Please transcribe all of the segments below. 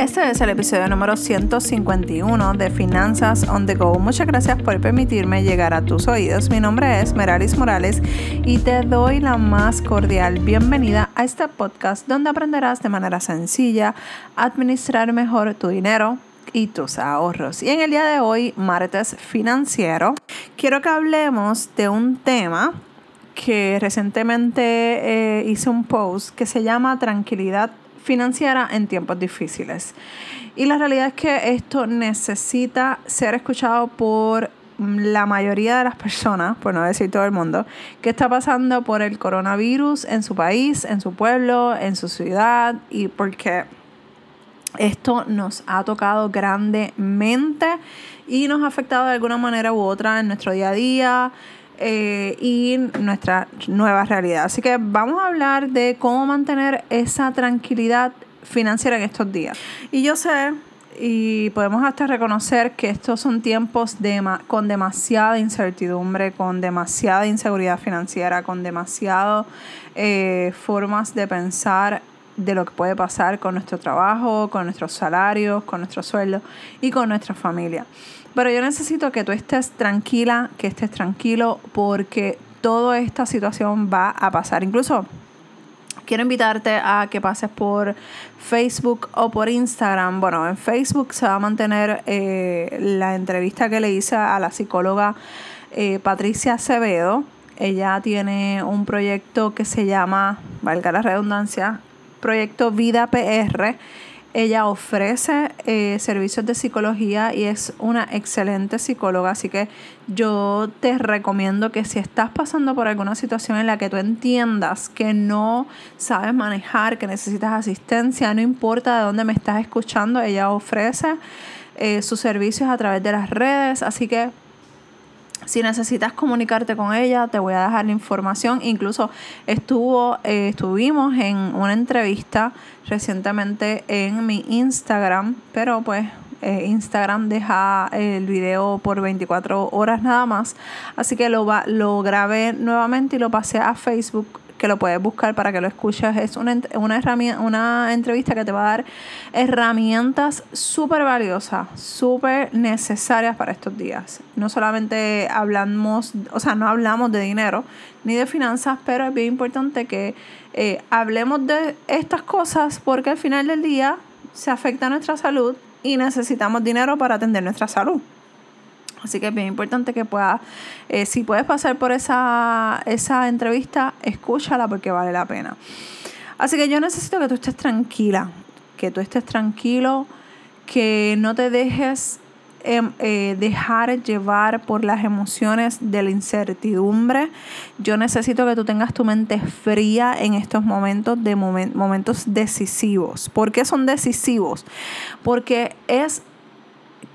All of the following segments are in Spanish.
Este es el episodio número 151 de Finanzas on the Go. Muchas gracias por permitirme llegar a tus oídos. Mi nombre es Meralis Morales y te doy la más cordial bienvenida a este podcast donde aprenderás de manera sencilla administrar mejor tu dinero y tus ahorros. Y en el día de hoy, martes financiero, quiero que hablemos de un tema que recientemente eh, hice un post que se llama Tranquilidad financiera en tiempos difíciles. Y la realidad es que esto necesita ser escuchado por la mayoría de las personas, por no decir todo el mundo, que está pasando por el coronavirus en su país, en su pueblo, en su ciudad, y porque esto nos ha tocado grandemente y nos ha afectado de alguna manera u otra en nuestro día a día, eh, y nuestra nueva realidad. Así que vamos a hablar de cómo mantener esa tranquilidad financiera en estos días. Y yo sé y podemos hasta reconocer que estos son tiempos de, con demasiada incertidumbre, con demasiada inseguridad financiera, con demasiadas eh, formas de pensar de lo que puede pasar con nuestro trabajo, con nuestros salarios, con nuestro sueldo y con nuestra familia. Pero yo necesito que tú estés tranquila, que estés tranquilo, porque toda esta situación va a pasar. Incluso quiero invitarte a que pases por Facebook o por Instagram. Bueno, en Facebook se va a mantener eh, la entrevista que le hice a la psicóloga eh, Patricia Acevedo. Ella tiene un proyecto que se llama, valga la redundancia, Proyecto Vida PR ella ofrece eh, servicios de psicología y es una excelente psicóloga, así que yo te recomiendo que si estás pasando por alguna situación en la que tú entiendas que no sabes manejar, que necesitas asistencia, no importa de dónde me estás escuchando, ella ofrece eh, sus servicios a través de las redes, así que si necesitas comunicarte con ella, te voy a dejar la información. Incluso estuvo, eh, estuvimos en una entrevista recientemente en mi Instagram, pero pues eh, Instagram deja el video por 24 horas nada más. Así que lo, lo grabé nuevamente y lo pasé a Facebook que lo puedes buscar para que lo escuches. Es una, una, herramienta, una entrevista que te va a dar herramientas súper valiosas, súper necesarias para estos días. No solamente hablamos, o sea, no hablamos de dinero ni de finanzas, pero es bien importante que eh, hablemos de estas cosas porque al final del día se afecta nuestra salud y necesitamos dinero para atender nuestra salud. Así que es bien importante que puedas, eh, si puedes pasar por esa, esa entrevista, escúchala porque vale la pena. Así que yo necesito que tú estés tranquila, que tú estés tranquilo, que no te dejes em, eh, dejar llevar por las emociones de la incertidumbre. Yo necesito que tú tengas tu mente fría en estos momentos de momentos decisivos. ¿Por qué son decisivos? Porque es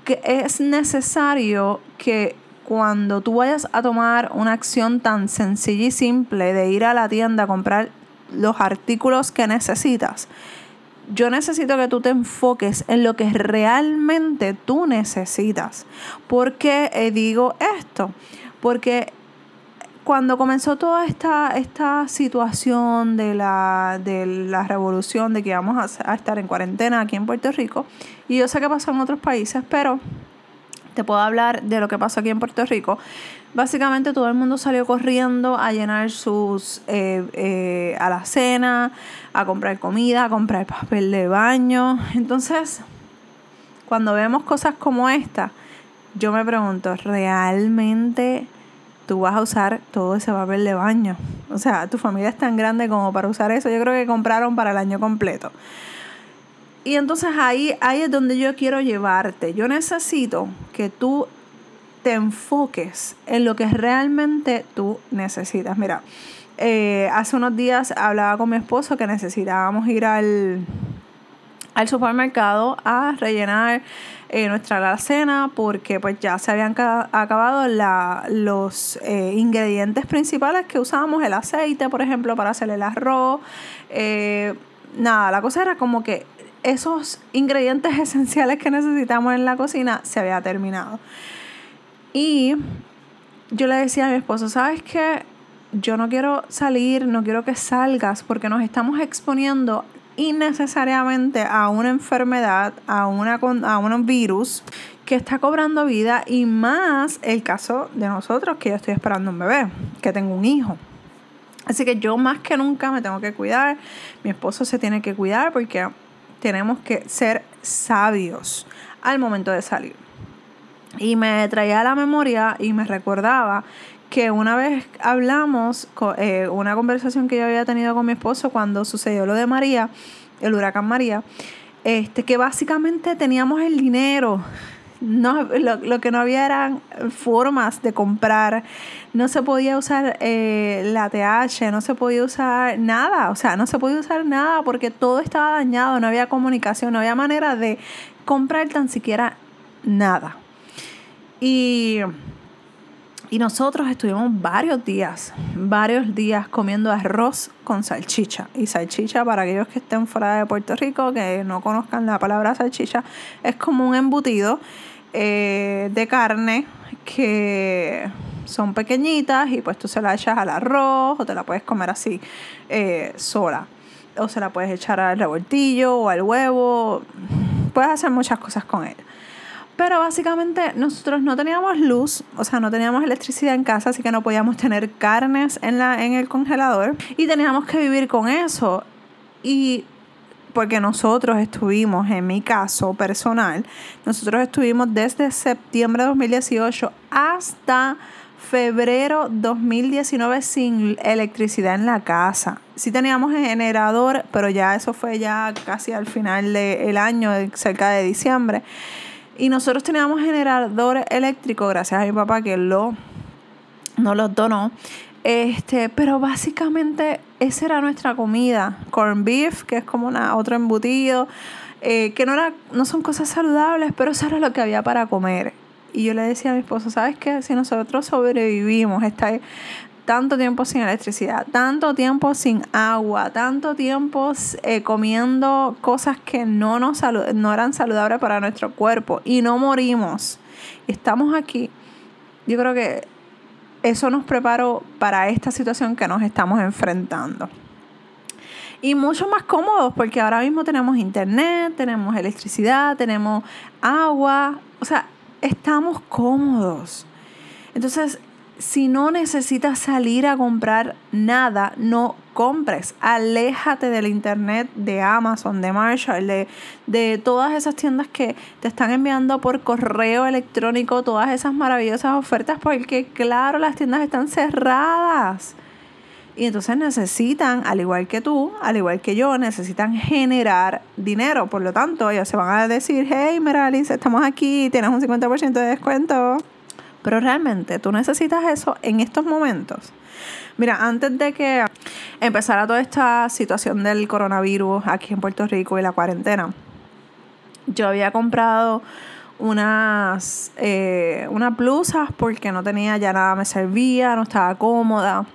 que es necesario que cuando tú vayas a tomar una acción tan sencilla y simple de ir a la tienda a comprar los artículos que necesitas, yo necesito que tú te enfoques en lo que realmente tú necesitas. ¿Por qué eh, digo esto? Porque cuando comenzó toda esta, esta situación de la, de la revolución, de que íbamos a, estar en cuarentena aquí en Puerto Rico, y yo sé que pasó en otros países, pero te puedo hablar de lo que pasó aquí en Puerto Rico. Básicamente todo el mundo salió corriendo a llenar sus eh, eh, a la cena, a comprar comida, a comprar papel de baño. Entonces, cuando vemos cosas como esta, yo me pregunto, ¿realmente tú vas a usar todo ese papel de baño. O sea, tu familia es tan grande como para usar eso. Yo creo que compraron para el año completo. Y entonces ahí, ahí es donde yo quiero llevarte. Yo necesito que tú te enfoques en lo que realmente tú necesitas. Mira, eh, hace unos días hablaba con mi esposo que necesitábamos ir al, al supermercado a rellenar eh, nuestra alacena porque pues ya se habían acabado la, los eh, ingredientes principales que usábamos, el aceite, por ejemplo, para hacer el arroz. Eh, nada, la cosa era como que esos ingredientes esenciales que necesitamos en la cocina se había terminado. Y yo le decía a mi esposo, ¿sabes qué? Yo no quiero salir, no quiero que salgas porque nos estamos exponiendo innecesariamente a una enfermedad, a, una, a un virus que está cobrando vida y más el caso de nosotros que yo estoy esperando un bebé, que tengo un hijo. Así que yo más que nunca me tengo que cuidar, mi esposo se tiene que cuidar porque tenemos que ser sabios al momento de salir. Y me traía a la memoria y me recordaba que una vez hablamos, eh, una conversación que yo había tenido con mi esposo cuando sucedió lo de María, el huracán María, este, que básicamente teníamos el dinero. No, lo, que no había eran formas de comprar. No se podía usar eh, la TH, no se podía usar nada. O sea, no se podía usar nada porque todo estaba dañado, no había comunicación, no había manera de comprar tan siquiera nada. Y y nosotros estuvimos varios días, varios días comiendo arroz con salchicha. Y salchicha, para aquellos que estén fuera de Puerto Rico, que no conozcan la palabra salchicha, es como un embutido eh, de carne que son pequeñitas y pues tú se la echas al arroz o te la puedes comer así eh, sola. O se la puedes echar al revoltillo o al huevo. Puedes hacer muchas cosas con él. Pero básicamente nosotros no teníamos luz, o sea, no teníamos electricidad en casa, así que no podíamos tener carnes en, la, en el congelador y teníamos que vivir con eso. Y porque nosotros estuvimos, en mi caso personal, nosotros estuvimos desde septiembre de 2018 hasta febrero 2019 sin electricidad en la casa. Sí teníamos generador, pero ya eso fue ya casi al final del año, cerca de diciembre. Y nosotros teníamos generador eléctrico, gracias a mi papá que lo, no los donó. Este, pero básicamente esa era nuestra comida. Corn beef, que es como una, otro embutido, eh, que no, era, no son cosas saludables, pero eso era lo que había para comer. Y yo le decía a mi esposo, ¿sabes qué? Si nosotros sobrevivimos esta, tanto tiempo sin electricidad, tanto tiempo sin agua, tanto tiempo eh, comiendo cosas que no, nos no eran saludables para nuestro cuerpo y no morimos. Estamos aquí. Yo creo que eso nos preparó para esta situación que nos estamos enfrentando. Y mucho más cómodos porque ahora mismo tenemos internet, tenemos electricidad, tenemos agua, o sea, estamos cómodos. Entonces, si no necesitas salir a comprar nada, no compres. Aléjate del internet, de Amazon, de Marshall, de, de, todas esas tiendas que te están enviando por correo electrónico todas esas maravillosas ofertas porque claro, las tiendas están cerradas. Y entonces necesitan, al igual que tú, al igual que yo, necesitan generar dinero. Por lo tanto, ellos se van a decir, hey, Meralis, estamos aquí, tienes un 50% de descuento. Pero realmente tú necesitas eso en estos momentos. Mira, antes de que empezara toda esta situación del coronavirus aquí en Puerto Rico y la cuarentena, yo había comprado unas, eh, unas blusas porque no tenía ya nada, me servía, no estaba cómoda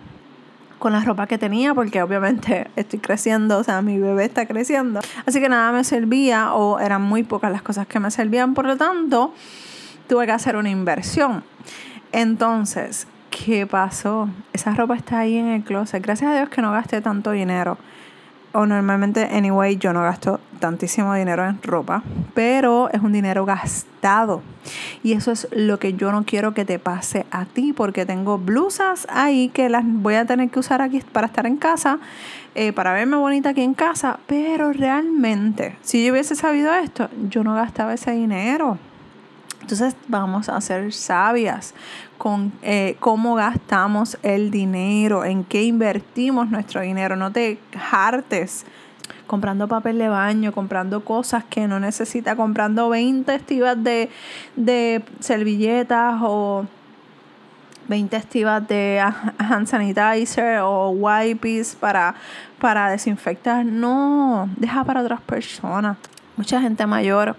con la ropa que tenía porque obviamente estoy creciendo, o sea, mi bebé está creciendo. Así que nada me servía o eran muy pocas las cosas que me servían, por lo tanto, tuve que hacer una inversión. Entonces, ¿qué pasó? Esa ropa está ahí en el closet. Gracias a Dios que no gasté tanto dinero. O normalmente, anyway, yo no gasto tantísimo dinero en ropa, pero es un dinero gastado. Y eso es lo que yo no quiero que te pase a ti, porque tengo blusas ahí que las voy a tener que usar aquí para estar en casa, eh, para verme bonita aquí en casa, pero realmente, si yo hubiese sabido esto, yo no gastaba ese dinero. Entonces vamos a ser sabias con eh, cómo gastamos el dinero, en qué invertimos nuestro dinero. No te hartes comprando papel de baño, comprando cosas que no necesitas, comprando 20 estivas de, de servilletas o 20 estivas de hand sanitizer o wipes para, para desinfectar. No, deja para otras personas. Mucha gente mayor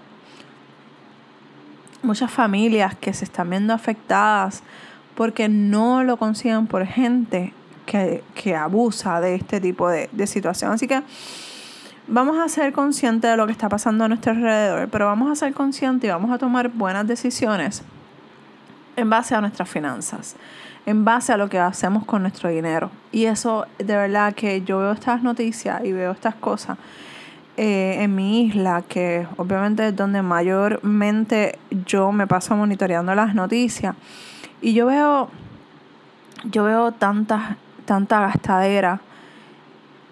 muchas familias que se están viendo afectadas porque no lo consiguen por gente que, abusa de este tipo de, de situación. Así que vamos a ser conscientes de lo que está pasando a nuestro alrededor, pero vamos a ser conscientes y vamos a tomar buenas decisiones en base a nuestras finanzas, en base a lo que hacemos con nuestro dinero. Y eso, de verdad, que yo veo estas noticias y veo estas cosas eh, en mi isla, que obviamente es donde mayormente yo me paso monitoreando las noticias, y yo veo, yo veo tanta, tanta gastadera,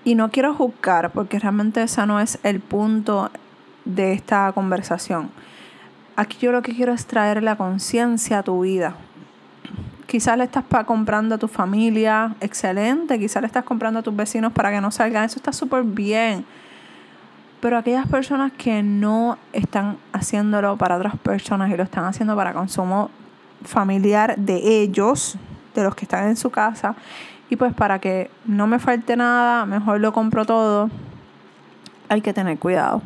y no quiero juzgar, porque realmente ese no es el punto de esta conversación. Aquí yo lo que quiero es traer la conciencia a tu vida. Quizás le estás comprando a tu familia, excelente. Quizás le estás comprando a tus vecinos para que no salgan. Eso está súper bien pero aquellas personas que no están haciéndolo para otras personas y lo están haciendo para consumo familiar de ellos, de los que están en su casa, y pues para que no me falte nada, mejor lo compro todo, hay que tener cuidado.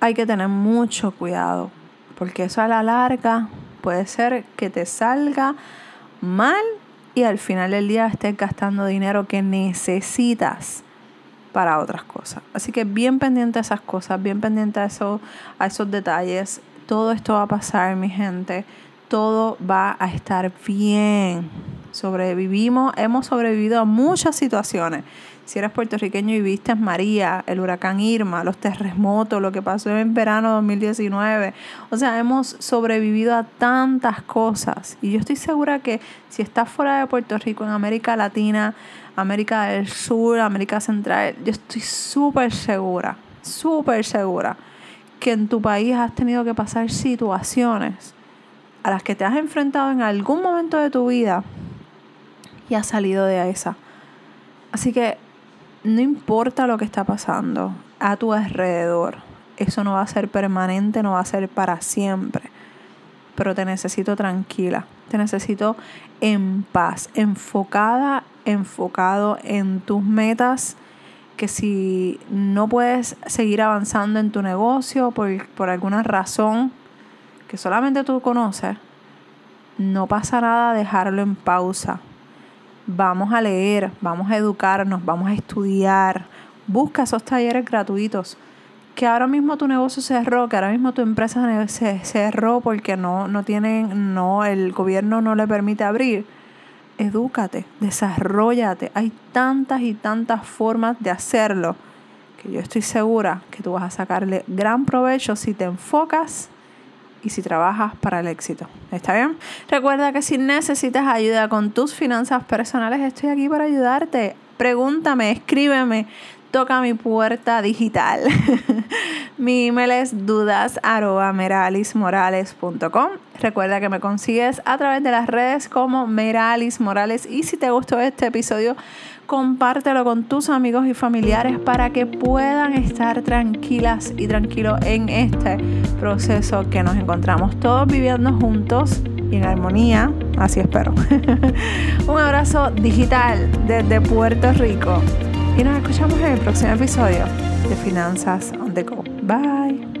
Hay que tener mucho cuidado, porque eso a la larga puede ser que te salga mal y al final del día estés gastando dinero que necesitas para otras cosas. Así que bien pendiente a esas cosas, bien pendiente a, eso, a esos detalles. Todo esto va a pasar, mi gente. Todo va a estar bien. Sobrevivimos, hemos sobrevivido a muchas situaciones. Si eres puertorriqueño y viste María, el huracán Irma, los terremotos, lo que pasó en verano 2019. O sea, hemos sobrevivido a tantas cosas. Y yo estoy segura que si estás fuera de Puerto Rico, en América Latina, América del Sur, América Central, yo estoy súper segura, súper segura que en tu país has tenido que pasar situaciones a las que te has enfrentado en algún momento de tu vida y has salido de esa. Así que no importa lo que está pasando a tu alrededor, eso no va a ser permanente, no va a ser para siempre. Pero te necesito tranquila, te necesito en paz, enfocada enfocado en tus metas, que si no puedes seguir avanzando en tu negocio por, por alguna razón que solamente tú conoces, no pasa nada dejarlo en pausa. Vamos a leer, vamos a educarnos, vamos a estudiar. Busca esos talleres gratuitos. Que ahora mismo tu negocio cerró, que ahora mismo tu empresa se cerró porque no, no tienen, no, el gobierno no le permite abrir edúcate, desarrollate. Hay tantas y tantas formas de hacerlo que yo estoy segura que tú vas a sacarle gran provecho si te enfocas y si trabajas para el éxito. ¿Está bien? Recuerda que si necesitas ayuda con tus finanzas personales, estoy aquí para ayudarte. Pregúntame, escríbeme toca mi puerta digital. mi email es dudas.meralismorales.com. Recuerda que me consigues a través de las redes como Meralis Morales. Y si te gustó este episodio, compártelo con tus amigos y familiares para que puedan estar tranquilas y tranquilos en este proceso que nos encontramos todos viviendo juntos y en armonía. Así espero. Un abrazo digital desde Puerto Rico y nos escuchamos en el próximo episodio de Finanzas on the Go. Bye.